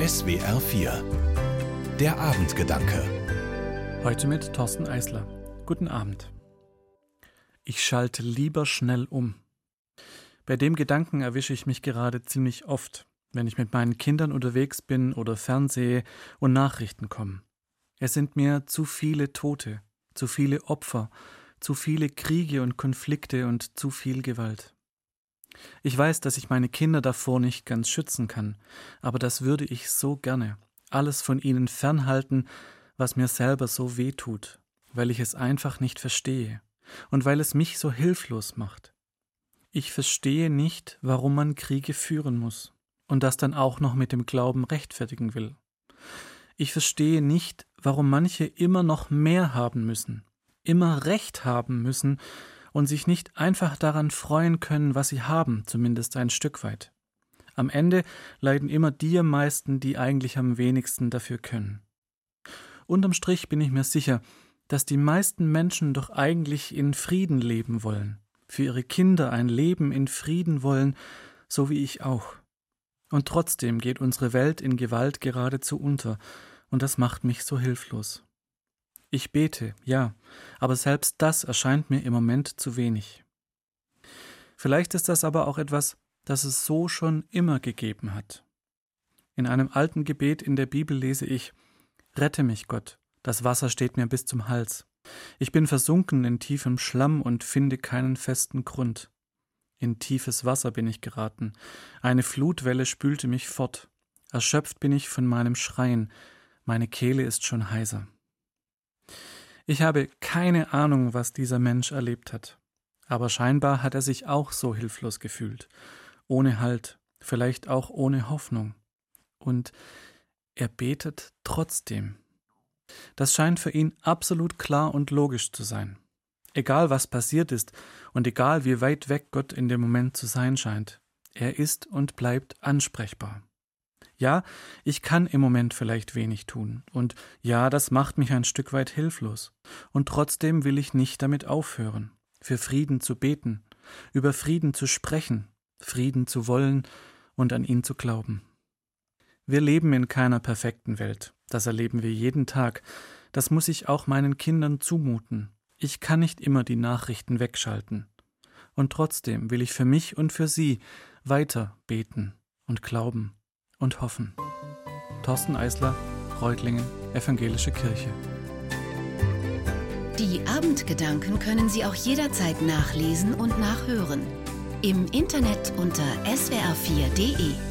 SWR 4 Der Abendgedanke Heute mit Thorsten Eisler. Guten Abend. Ich schalte lieber schnell um. Bei dem Gedanken erwische ich mich gerade ziemlich oft, wenn ich mit meinen Kindern unterwegs bin oder Fernsehe und Nachrichten kommen. Es sind mir zu viele Tote, zu viele Opfer, zu viele Kriege und Konflikte und zu viel Gewalt. Ich weiß, dass ich meine Kinder davor nicht ganz schützen kann, aber das würde ich so gerne, alles von ihnen fernhalten, was mir selber so weh tut, weil ich es einfach nicht verstehe und weil es mich so hilflos macht. Ich verstehe nicht, warum man Kriege führen muss und das dann auch noch mit dem Glauben rechtfertigen will. Ich verstehe nicht, warum manche immer noch mehr haben müssen, immer Recht haben müssen und sich nicht einfach daran freuen können, was sie haben, zumindest ein Stück weit. Am Ende leiden immer die am meisten, die eigentlich am wenigsten dafür können. Unterm Strich bin ich mir sicher, dass die meisten Menschen doch eigentlich in Frieden leben wollen, für ihre Kinder ein Leben in Frieden wollen, so wie ich auch. Und trotzdem geht unsere Welt in Gewalt geradezu unter, und das macht mich so hilflos. Ich bete, ja, aber selbst das erscheint mir im Moment zu wenig. Vielleicht ist das aber auch etwas, das es so schon immer gegeben hat. In einem alten Gebet in der Bibel lese ich Rette mich, Gott, das Wasser steht mir bis zum Hals. Ich bin versunken in tiefem Schlamm und finde keinen festen Grund. In tiefes Wasser bin ich geraten, eine Flutwelle spülte mich fort, erschöpft bin ich von meinem Schreien, meine Kehle ist schon heiser. Ich habe keine Ahnung, was dieser Mensch erlebt hat. Aber scheinbar hat er sich auch so hilflos gefühlt, ohne Halt, vielleicht auch ohne Hoffnung. Und er betet trotzdem. Das scheint für ihn absolut klar und logisch zu sein. Egal was passiert ist und egal wie weit weg Gott in dem Moment zu sein scheint, er ist und bleibt ansprechbar. Ja, ich kann im Moment vielleicht wenig tun, und ja, das macht mich ein Stück weit hilflos, und trotzdem will ich nicht damit aufhören, für Frieden zu beten, über Frieden zu sprechen, Frieden zu wollen und an ihn zu glauben. Wir leben in keiner perfekten Welt, das erleben wir jeden Tag, das muss ich auch meinen Kindern zumuten. Ich kann nicht immer die Nachrichten wegschalten. Und trotzdem will ich für mich und für sie weiter beten und glauben und hoffen. Thorsten Eisler, Reutlingen, Evangelische Kirche. Die Abendgedanken können Sie auch jederzeit nachlesen und nachhören. Im Internet unter swr4.de.